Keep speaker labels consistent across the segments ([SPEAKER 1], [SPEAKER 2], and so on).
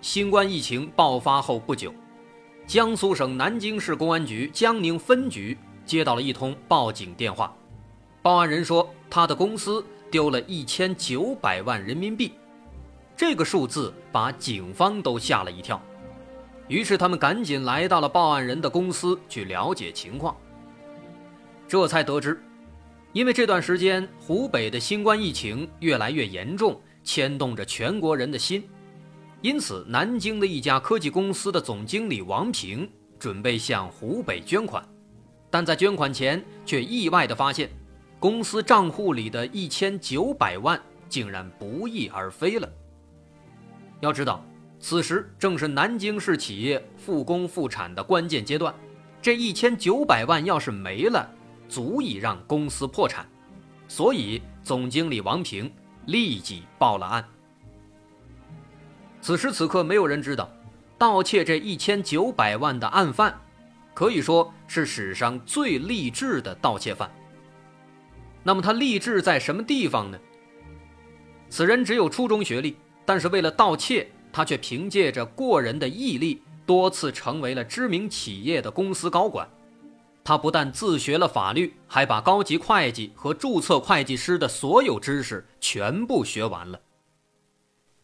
[SPEAKER 1] 新冠疫情爆发后不久，江苏省南京市公安局江宁分局接到了一通报警电话，报案人说他的公司丢了一千九百万人民币，这个数字把警方都吓了一跳，于是他们赶紧来到了报案人的公司去了解情况。这才得知，因为这段时间湖北的新冠疫情越来越严重，牵动着全国人的心，因此南京的一家科技公司的总经理王平准备向湖北捐款，但在捐款前却意外地发现，公司账户里的一千九百万竟然不翼而飞了。要知道，此时正是南京市企业复工复产的关键阶段，这一千九百万要是没了，足以让公司破产，所以总经理王平立即报了案。此时此刻，没有人知道，盗窃这一千九百万的案犯，可以说是史上最励志的盗窃犯。那么他励志在什么地方呢？此人只有初中学历，但是为了盗窃，他却凭借着过人的毅力，多次成为了知名企业的公司高管。他不但自学了法律，还把高级会计和注册会计师的所有知识全部学完了。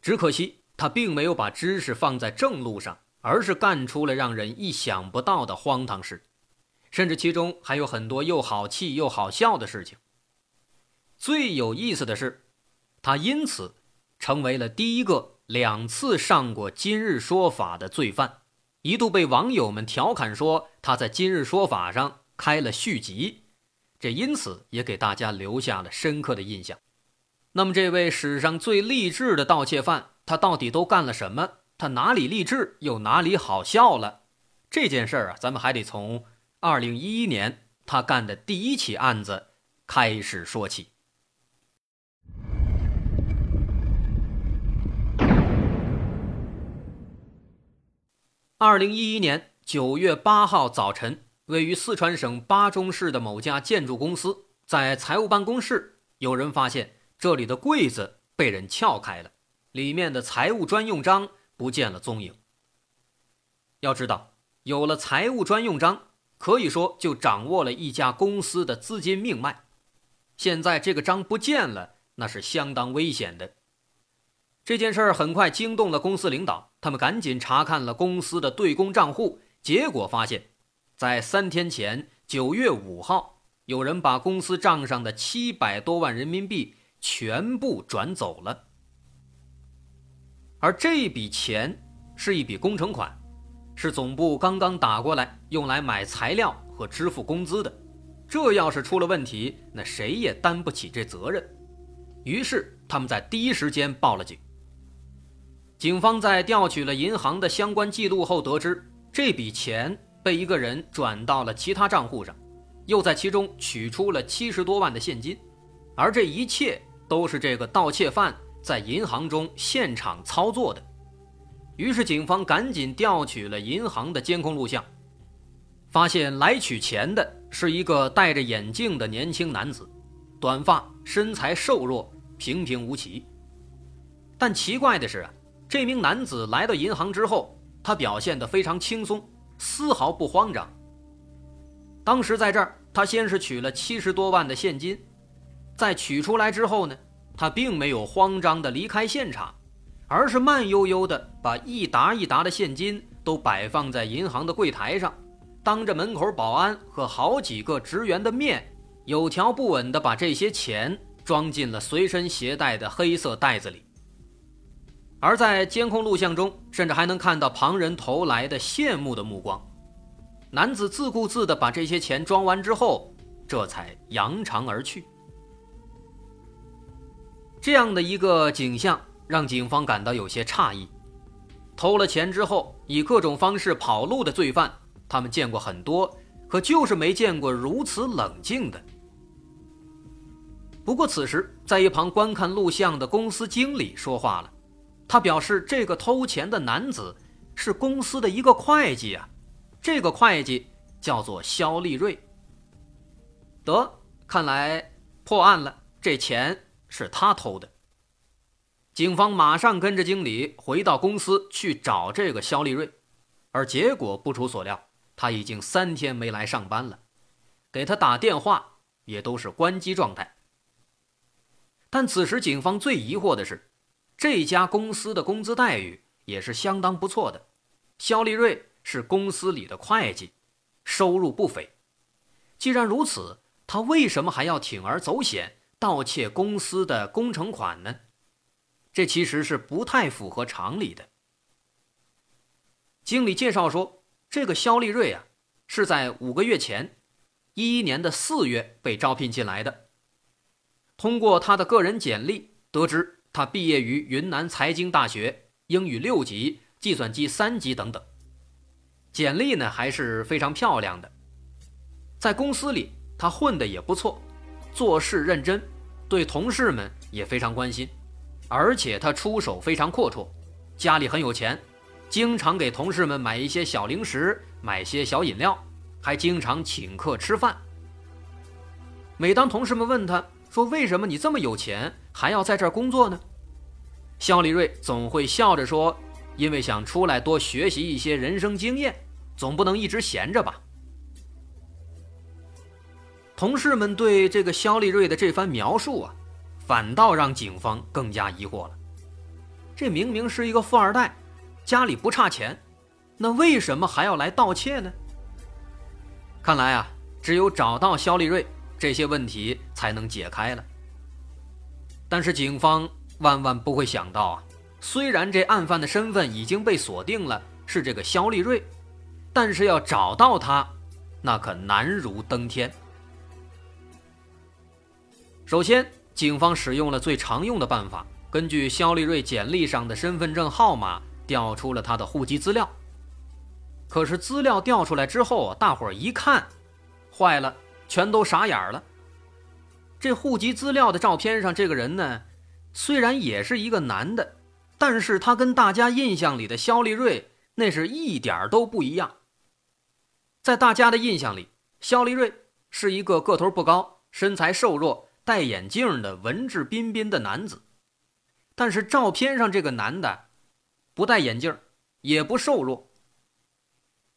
[SPEAKER 1] 只可惜他并没有把知识放在正路上，而是干出了让人意想不到的荒唐事，甚至其中还有很多又好气又好笑的事情。最有意思的是，他因此成为了第一个两次上过《今日说法》的罪犯。一度被网友们调侃说他在《今日说法》上开了续集，这因此也给大家留下了深刻的印象。那么，这位史上最励志的盗窃犯，他到底都干了什么？他哪里励志，又哪里好笑了？这件事儿啊，咱们还得从2011年他干的第一起案子开始说起。二零一一年九月八号早晨，位于四川省巴中市的某家建筑公司，在财务办公室，有人发现这里的柜子被人撬开了，里面的财务专用章不见了踪影。要知道，有了财务专用章，可以说就掌握了一家公司的资金命脉。现在这个章不见了，那是相当危险的。这件事儿很快惊动了公司领导，他们赶紧查看了公司的对公账户，结果发现，在三天前，九月五号，有人把公司账上的七百多万人民币全部转走了。而这笔钱是一笔工程款，是总部刚刚打过来用来买材料和支付工资的，这要是出了问题，那谁也担不起这责任。于是他们在第一时间报了警。警方在调取了银行的相关记录后，得知这笔钱被一个人转到了其他账户上，又在其中取出了七十多万的现金，而这一切都是这个盗窃犯在银行中现场操作的。于是，警方赶紧调取了银行的监控录像，发现来取钱的是一个戴着眼镜的年轻男子，短发，身材瘦弱，平平无奇。但奇怪的是啊。这名男子来到银行之后，他表现得非常轻松，丝毫不慌张。当时在这儿，他先是取了七十多万的现金，在取出来之后呢，他并没有慌张地离开现场，而是慢悠悠地把一沓一沓的现金都摆放在银行的柜台上，当着门口保安和好几个职员的面，有条不紊地把这些钱装进了随身携带的黑色袋子里。而在监控录像中，甚至还能看到旁人投来的羡慕的目光。男子自顾自地把这些钱装完之后，这才扬长而去。这样的一个景象让警方感到有些诧异，偷了钱之后以各种方式跑路的罪犯，他们见过很多，可就是没见过如此冷静的。不过此时，在一旁观看录像的公司经理说话了，他表示这个偷钱的男子是公司的一个会计啊，这个会计叫做肖立瑞。得，看来破案了，这钱是他偷的。警方马上跟着经理回到公司去找这个肖立瑞，而结果不出所料，他已经三天没来上班了，给他打电话也都是关机状态。但此时警方最疑惑的是，这家公司的工资待遇也是相当不错的，肖立瑞是公司里的会计，收入不菲。既然如此，他为什么还要铤而走险盗窃公司的工程款呢？这其实是不太符合常理的。经理介绍说，这个肖立瑞啊，是在五个月前，一一年的四月被招聘进来的。通过他的个人简历得知，他毕业于云南财经大学，英语六级，计算机三级等等。简历呢还是非常漂亮的，在公司里。他混的也不错，做事认真，对同事们也非常关心，而且他出手非常阔绰，家里很有钱，经常给同事们买一些小零食，买些小饮料，还经常请客吃饭。每当同事们问他说：“为什么你这么有钱，还要在这儿工作呢？”肖立瑞总会笑着说：“因为想出来多学习一些人生经验，总不能一直闲着吧。”同事们对这个肖立瑞的这番描述啊，反倒让警方更加疑惑了。这明明是一个富二代，家里不差钱，那为什么还要来盗窃呢？看来啊，只有找到肖立瑞，这些问题才能解开了。但是警方万万不会想到啊，虽然这案犯的身份已经被锁定了，是这个肖立瑞，但是要找到他，那可难如登天。首先，警方使用了最常用的办法，根据肖立瑞简历上的身份证号码调出了他的户籍资料。可是资料调出来之后啊，大伙儿一看，坏了，全都傻眼了。这户籍资料的照片上这个人呢，虽然也是一个男的，但是他跟大家印象里的肖立瑞那是一点都不一样。在大家的印象里，肖立瑞是一个个头不高、身材瘦弱。戴眼镜的文质彬彬的男子，但是照片上这个男的不戴眼镜，也不瘦弱。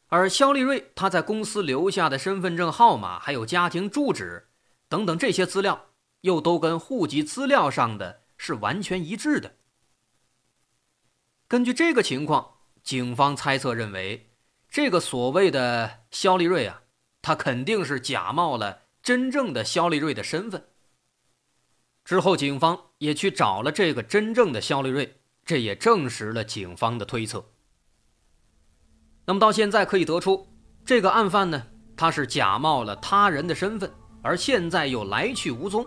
[SPEAKER 1] 而肖立瑞他在公司留下的身份证号码、还有家庭住址等等这些资料，又都跟户籍资料上的是完全一致的。根据这个情况，警方猜测认为，这个所谓的肖立瑞啊，他肯定是假冒了真正的肖立瑞的身份。之后，警方也去找了这个真正的肖立瑞，这也证实了警方的推测。那么到现在可以得出，这个案犯呢，他是假冒了他人的身份，而现在又来去无踪。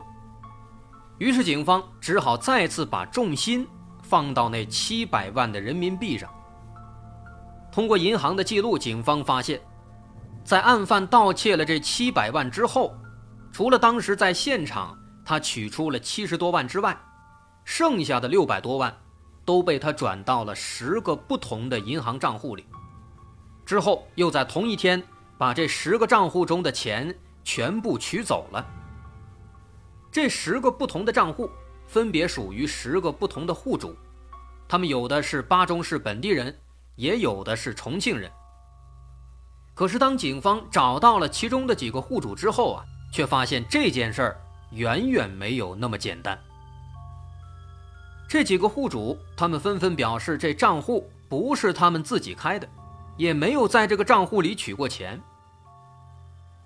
[SPEAKER 1] 于是警方只好再次把重心放到那七百万的人民币上。通过银行的记录，警方发现，在案犯盗窃了这七百万之后，除了当时在现场。他取出了七十多万之外，剩下的六百多万都被他转到了十个不同的银行账户里。之后又在同一天把这十个账户中的钱全部取走了。这十个不同的账户分别属于十个不同的户主，他们有的是巴中市本地人，也有的是重庆人。可是当警方找到了其中的几个户主之后啊，却发现这件事儿。远远没有那么简单。这几个户主，他们纷纷表示，这账户不是他们自己开的，也没有在这个账户里取过钱。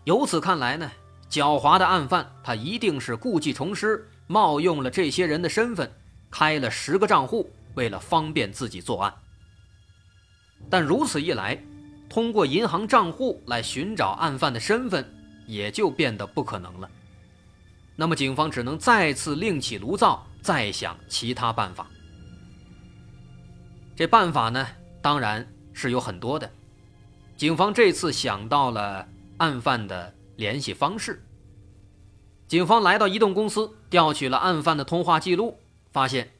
[SPEAKER 1] 由此看来呢，狡猾的案犯他一定是故技重施，冒用了这些人的身份，开了十个账户，为了方便自己作案。但如此一来，通过银行账户来寻找案犯的身份，也就变得不可能了。那么，警方只能再次另起炉灶，再想其他办法。这办法呢，当然是有很多的。警方这次想到了案犯的联系方式。警方来到移动公司，调取了案犯的通话记录，发现，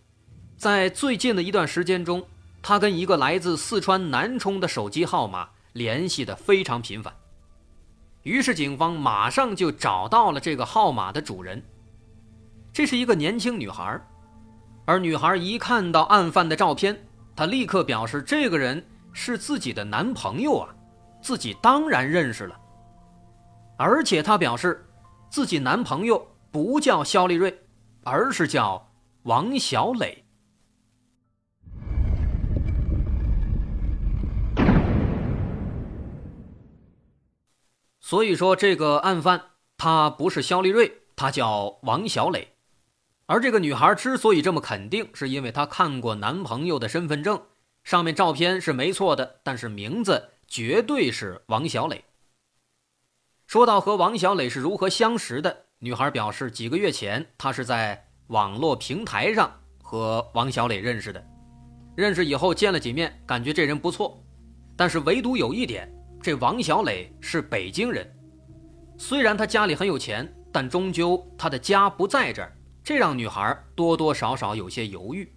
[SPEAKER 1] 在最近的一段时间中，他跟一个来自四川南充的手机号码联系的非常频繁。于是，警方马上就找到了这个号码的主人。这是一个年轻女孩，而女孩一看到案犯的照片，她立刻表示这个人是自己的男朋友啊，自己当然认识了。而且她表示。自己男朋友不叫肖立瑞，而是叫王小磊。所以说，这个案犯他不是肖立瑞，他叫王小磊。而这个女孩之所以这么肯定，是因为她看过男朋友的身份证，上面照片是没错的，但是名字绝对是王小磊。说到和王小磊是如何相识的，女孩表示，几个月前她是在网络平台上和王小磊认识的。认识以后见了几面，感觉这人不错，但是唯独有一点，这王小磊是北京人。虽然他家里很有钱，但终究他的家不在这儿，这让女孩多多少少有些犹豫。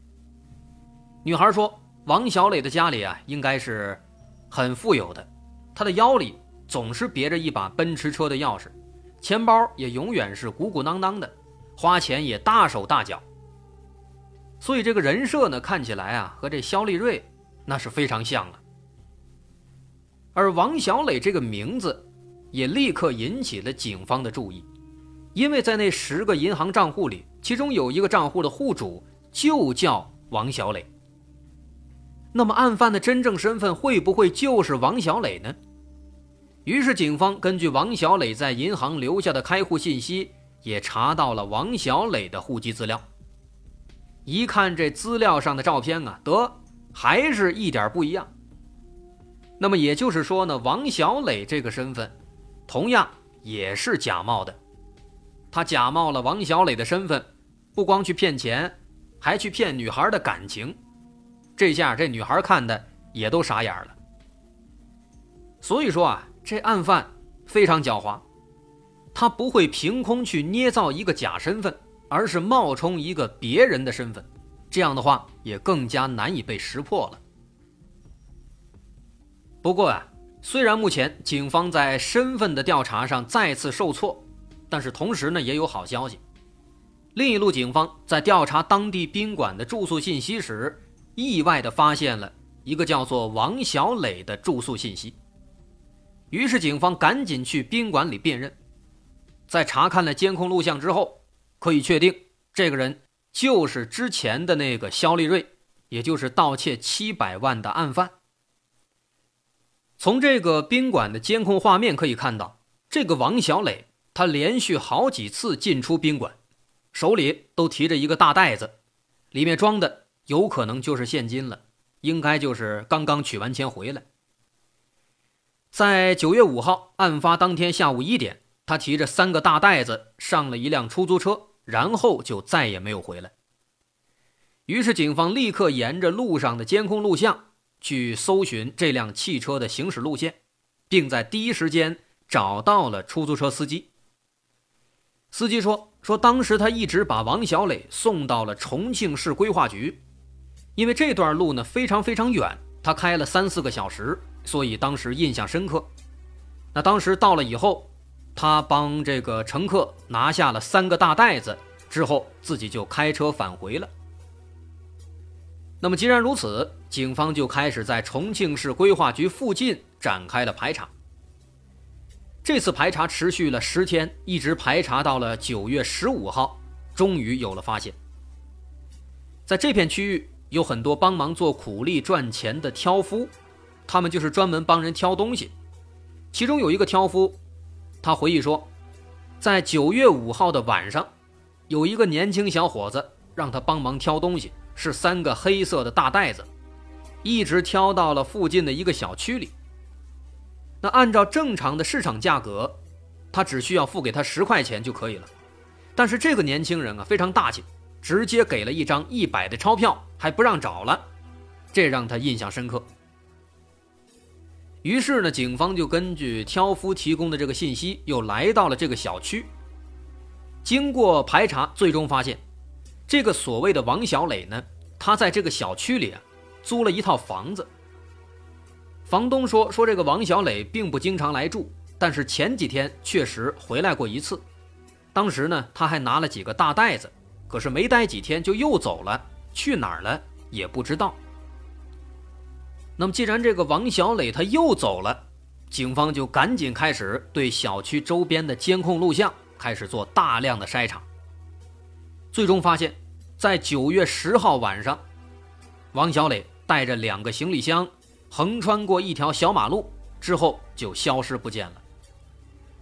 [SPEAKER 1] 女孩说，王小磊的家里啊，应该是很富有的，他的腰里。总是别着一把奔驰车的钥匙，钱包也永远是鼓鼓囊囊的，花钱也大手大脚。所以这个人设呢，看起来啊，和这肖立瑞那是非常像了。而王小磊这个名字，也立刻引起了警方的注意，因为在那十个银行账户里，其中有一个账户的户主就叫王小磊。那么案犯的真正身份会不会就是王小磊呢？于是，警方根据王小磊在银行留下的开户信息，也查到了王小磊的户籍资料。一看这资料上的照片啊，得还是一点不一样。那么也就是说呢，王小磊这个身份，同样也是假冒的。他假冒了王小磊的身份，不光去骗钱，还去骗女孩的感情。这下这女孩看的也都傻眼了。所以说啊。这案犯非常狡猾，他不会凭空去捏造一个假身份，而是冒充一个别人的身份，这样的话也更加难以被识破了。不过啊，虽然目前警方在身份的调查上再次受挫，但是同时呢也有好消息。另一路警方在调查当地宾馆的住宿信息时，意外的发现了一个叫做王小磊的住宿信息。于是，警方赶紧去宾馆里辨认，在查看了监控录像之后，可以确定这个人就是之前的那个肖立瑞，也就是盗窃七百万的案犯。从这个宾馆的监控画面可以看到，这个王小磊他连续好几次进出宾馆，手里都提着一个大袋子，里面装的有可能就是现金了，应该就是刚刚取完钱回来。在九月五号案发当天下午一点，他提着三个大袋子上了一辆出租车，然后就再也没有回来。于是，警方立刻沿着路上的监控录像去搜寻这辆汽车的行驶路线，并在第一时间找到了出租车司机。司机说：“说当时他一直把王小磊送到了重庆市规划局，因为这段路呢非常非常远，他开了三四个小时。”所以当时印象深刻。那当时到了以后，他帮这个乘客拿下了三个大袋子之后，自己就开车返回了。那么既然如此，警方就开始在重庆市规划局附近展开了排查。这次排查持续了十天，一直排查到了九月十五号，终于有了发现。在这片区域有很多帮忙做苦力赚钱的挑夫。他们就是专门帮人挑东西，其中有一个挑夫，他回忆说，在九月五号的晚上，有一个年轻小伙子让他帮忙挑东西，是三个黑色的大袋子，一直挑到了附近的一个小区里。那按照正常的市场价格，他只需要付给他十块钱就可以了，但是这个年轻人啊非常大气，直接给了一张一百的钞票，还不让找了，这让他印象深刻。于是呢，警方就根据挑夫提供的这个信息，又来到了这个小区。经过排查，最终发现，这个所谓的王小磊呢，他在这个小区里啊，租了一套房子。房东说，说这个王小磊并不经常来住，但是前几天确实回来过一次。当时呢，他还拿了几个大袋子，可是没待几天就又走了，去哪儿了也不知道。那么，既然这个王小磊他又走了，警方就赶紧开始对小区周边的监控录像开始做大量的筛查。最终发现，在九月十号晚上，王小磊带着两个行李箱横穿过一条小马路之后就消失不见了。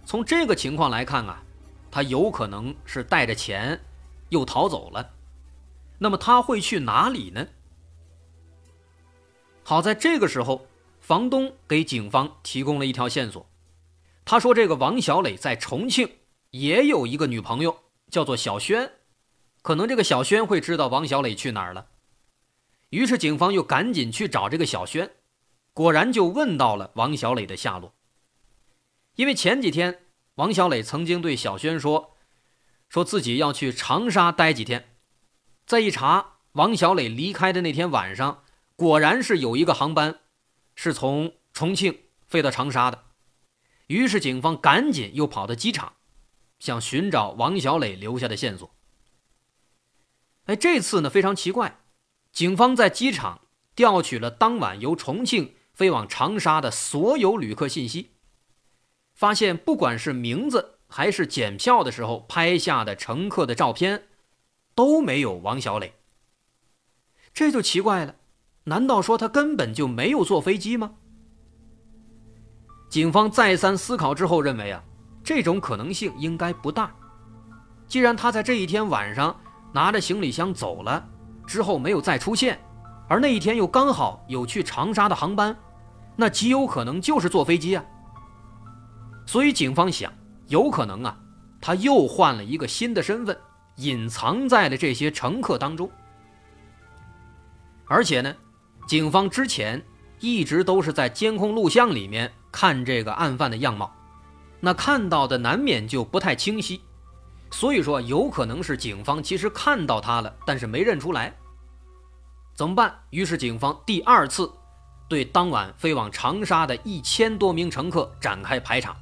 [SPEAKER 1] 从这个情况来看啊，他有可能是带着钱又逃走了。那么他会去哪里呢？好在这个时候，房东给警方提供了一条线索。他说：“这个王小磊在重庆也有一个女朋友，叫做小轩，可能这个小轩会知道王小磊去哪儿了。”于是警方又赶紧去找这个小轩，果然就问到了王小磊的下落。因为前几天王小磊曾经对小轩说，说自己要去长沙待几天。再一查，王小磊离开的那天晚上。果然是有一个航班，是从重庆飞到长沙的。于是警方赶紧又跑到机场，想寻找王小磊留下的线索。哎，这次呢非常奇怪，警方在机场调取了当晚由重庆飞往长沙的所有旅客信息，发现不管是名字还是检票的时候拍下的乘客的照片，都没有王小磊。这就奇怪了。难道说他根本就没有坐飞机吗？警方再三思考之后认为啊，这种可能性应该不大。既然他在这一天晚上拿着行李箱走了，之后没有再出现，而那一天又刚好有去长沙的航班，那极有可能就是坐飞机啊。所以警方想，有可能啊，他又换了一个新的身份，隐藏在了这些乘客当中，而且呢。警方之前一直都是在监控录像里面看这个案犯的样貌，那看到的难免就不太清晰，所以说有可能是警方其实看到他了，但是没认出来。怎么办？于是警方第二次对当晚飞往长沙的一千多名乘客展开排查。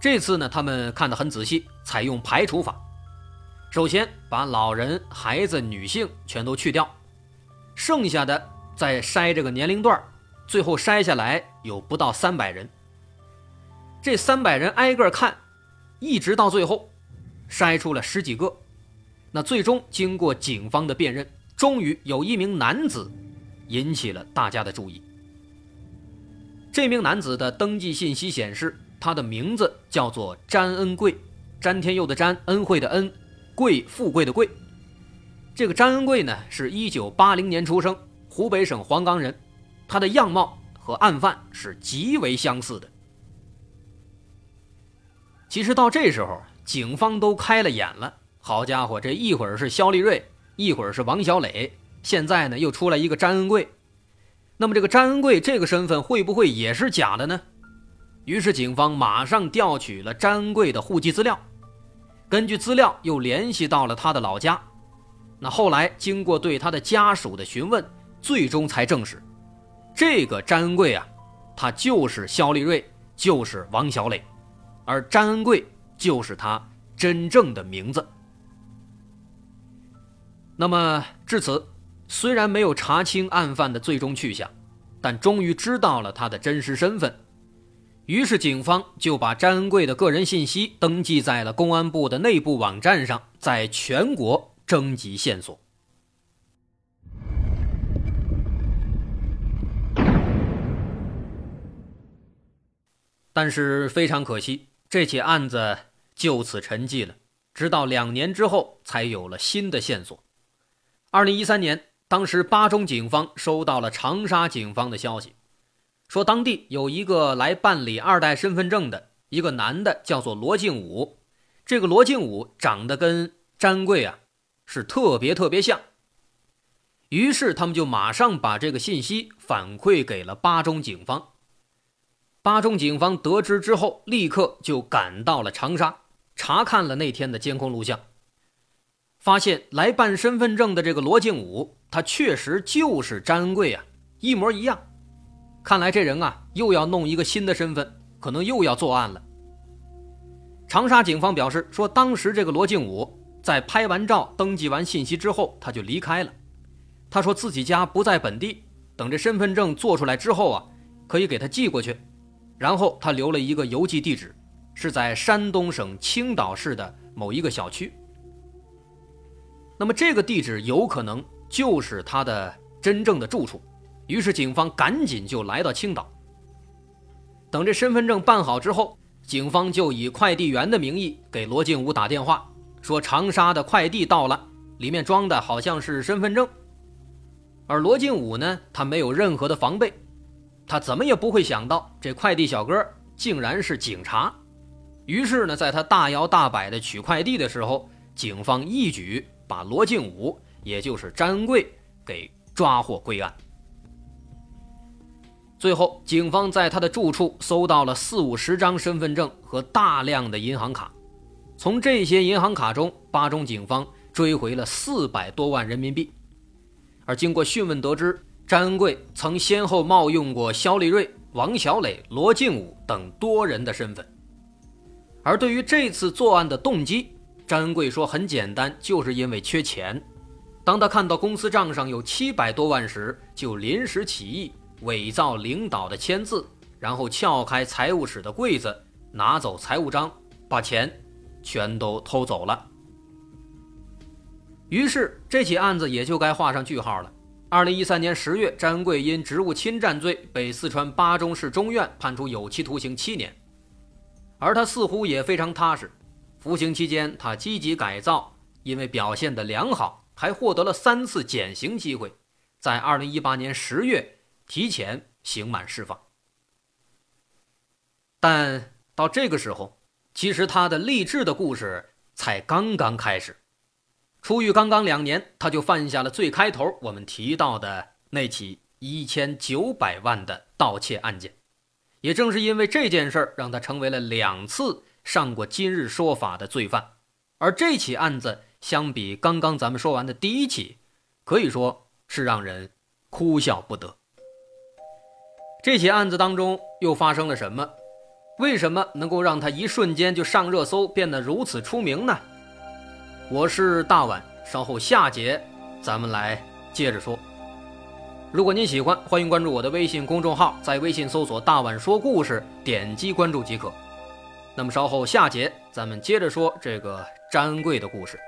[SPEAKER 1] 这次呢，他们看得很仔细，采用排除法，首先把老人、孩子、女性全都去掉。剩下的再筛这个年龄段最后筛下来有不到三百人。这三百人挨个看，一直到最后，筛出了十几个。那最终经过警方的辨认，终于有一名男子引起了大家的注意。这名男子的登记信息显示，他的名字叫做詹恩贵，詹天佑的詹，恩惠的恩，贵富贵的贵。这个詹恩贵呢，是一九八零年出生，湖北省黄冈人，他的样貌和案犯是极为相似的。其实到这时候，警方都开了眼了。好家伙，这一会儿是肖立瑞，一会儿是王小磊，现在呢又出来一个詹恩贵。那么这个詹恩贵这个身份会不会也是假的呢？于是警方马上调取了詹恩贵的户籍资料，根据资料又联系到了他的老家。那后来经过对他的家属的询问，最终才证实，这个詹恩贵啊，他就是肖立瑞，就是王小磊，而詹恩贵就是他真正的名字。那么至此，虽然没有查清案犯的最终去向，但终于知道了他的真实身份，于是警方就把詹恩贵的个人信息登记在了公安部的内部网站上，在全国。征集线索，但是非常可惜，这起案子就此沉寂了。直到两年之后，才有了新的线索。二零一三年，当时巴中警方收到了长沙警方的消息，说当地有一个来办理二代身份证的一个男的，叫做罗敬武。这个罗敬武长得跟詹贵啊。是特别特别像，于是他们就马上把这个信息反馈给了巴中警方，巴中警方得知之后，立刻就赶到了长沙，查看了那天的监控录像，发现来办身份证的这个罗敬武，他确实就是张恩贵啊，一模一样。看来这人啊，又要弄一个新的身份，可能又要作案了。长沙警方表示说，当时这个罗敬武在拍完照、登记完信息之后，他就离开了。他说自己家不在本地，等这身份证做出来之后啊，可以给他寄过去。然后他留了一个邮寄地址，是在山东省青岛市的某一个小区。那么这个地址有可能就是他的真正的住处。于是警方赶紧就来到青岛。等这身份证办好之后。警方就以快递员的名义给罗静武打电话，说长沙的快递到了，里面装的好像是身份证。而罗静武呢，他没有任何的防备，他怎么也不会想到这快递小哥竟然是警察。于是呢，在他大摇大摆的取快递的时候，警方一举把罗敬武，也就是詹恩贵给抓获归案。最后，警方在他的住处搜到了四五十张身份证和大量的银行卡。从这些银行卡中，巴中警方追回了四百多万人民币。而经过讯问得知，詹恩贵曾先后冒用过肖立瑞、王小磊、罗敬武等多人的身份。而对于这次作案的动机，詹贵说很简单，就是因为缺钱。当他看到公司账上有七百多万时，就临时起意。伪造领导的签字，然后撬开财务室的柜子，拿走财务章，把钱全都偷走了。于是这起案子也就该画上句号了。二零一三年十月，詹贵因职务侵占罪被四川巴中市中院判处有期徒刑七年，而他似乎也非常踏实。服刑期间，他积极改造，因为表现的良好，还获得了三次减刑机会。在二零一八年十月。提前刑满释放，但到这个时候，其实他的励志的故事才刚刚开始。出狱刚刚两年，他就犯下了最开头我们提到的那起一千九百万的盗窃案件。也正是因为这件事儿，让他成为了两次上过《今日说法》的罪犯。而这起案子相比刚刚咱们说完的第一起，可以说是让人哭笑不得。这起案子当中又发生了什么？为什么能够让他一瞬间就上热搜，变得如此出名呢？我是大碗，稍后下节咱们来接着说。如果您喜欢，欢迎关注我的微信公众号，在微信搜索“大碗说故事”，点击关注即可。那么稍后下节咱们接着说这个詹贵的故事。